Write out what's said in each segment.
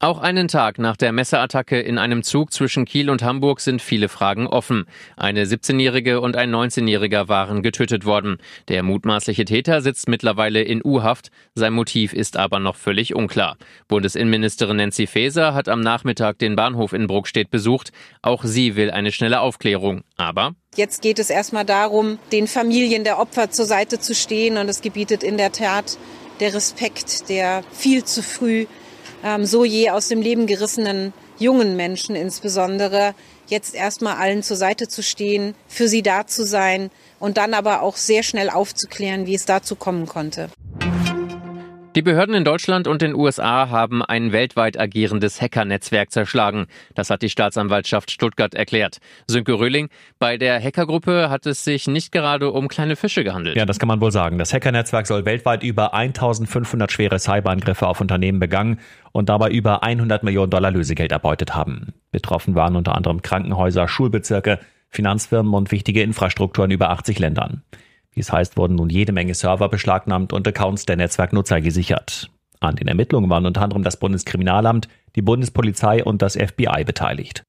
Auch einen Tag nach der Messerattacke in einem Zug zwischen Kiel und Hamburg sind viele Fragen offen. Eine 17-Jährige und ein 19-Jähriger waren getötet worden. Der mutmaßliche Täter sitzt mittlerweile in U-Haft. Sein Motiv ist aber noch völlig unklar. Bundesinnenministerin Nancy Faeser hat am Nachmittag den Bahnhof in Bruckstedt besucht. Auch sie will eine schnelle Aufklärung. Aber Jetzt geht es erstmal darum, den Familien der Opfer zur Seite zu stehen. Und es gebietet in der Tat der Respekt, der viel zu früh ähm, so je aus dem Leben gerissenen jungen Menschen insbesondere, jetzt erstmal allen zur Seite zu stehen, für sie da zu sein und dann aber auch sehr schnell aufzuklären, wie es dazu kommen konnte. Die Behörden in Deutschland und den USA haben ein weltweit agierendes Hackernetzwerk zerschlagen. Das hat die Staatsanwaltschaft Stuttgart erklärt. Sönke Röhling, bei der Hackergruppe hat es sich nicht gerade um kleine Fische gehandelt. Ja, das kann man wohl sagen. Das Hackernetzwerk soll weltweit über 1500 schwere Cyberangriffe auf Unternehmen begangen und dabei über 100 Millionen Dollar Lösegeld erbeutet haben. Betroffen waren unter anderem Krankenhäuser, Schulbezirke, Finanzfirmen und wichtige Infrastruktur in über 80 Ländern. Wie es heißt, wurden nun jede Menge Server beschlagnahmt und Accounts der Netzwerknutzer gesichert. An den Ermittlungen waren unter anderem das Bundeskriminalamt, die Bundespolizei und das FBI beteiligt.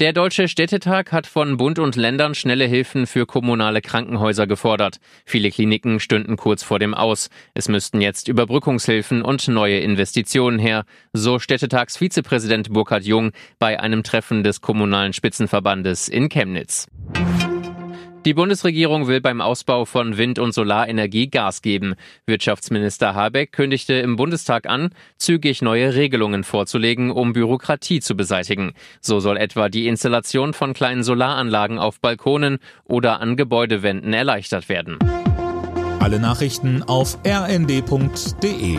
Der Deutsche Städtetag hat von Bund und Ländern schnelle Hilfen für kommunale Krankenhäuser gefordert. Viele Kliniken stünden kurz vor dem Aus. Es müssten jetzt Überbrückungshilfen und neue Investitionen her, so Städtetagsvizepräsident Burkhard Jung bei einem Treffen des Kommunalen Spitzenverbandes in Chemnitz. Die Bundesregierung will beim Ausbau von Wind- und Solarenergie Gas geben. Wirtschaftsminister Habeck kündigte im Bundestag an, zügig neue Regelungen vorzulegen, um Bürokratie zu beseitigen. So soll etwa die Installation von kleinen Solaranlagen auf Balkonen oder an Gebäudewänden erleichtert werden. Alle Nachrichten auf rnd.de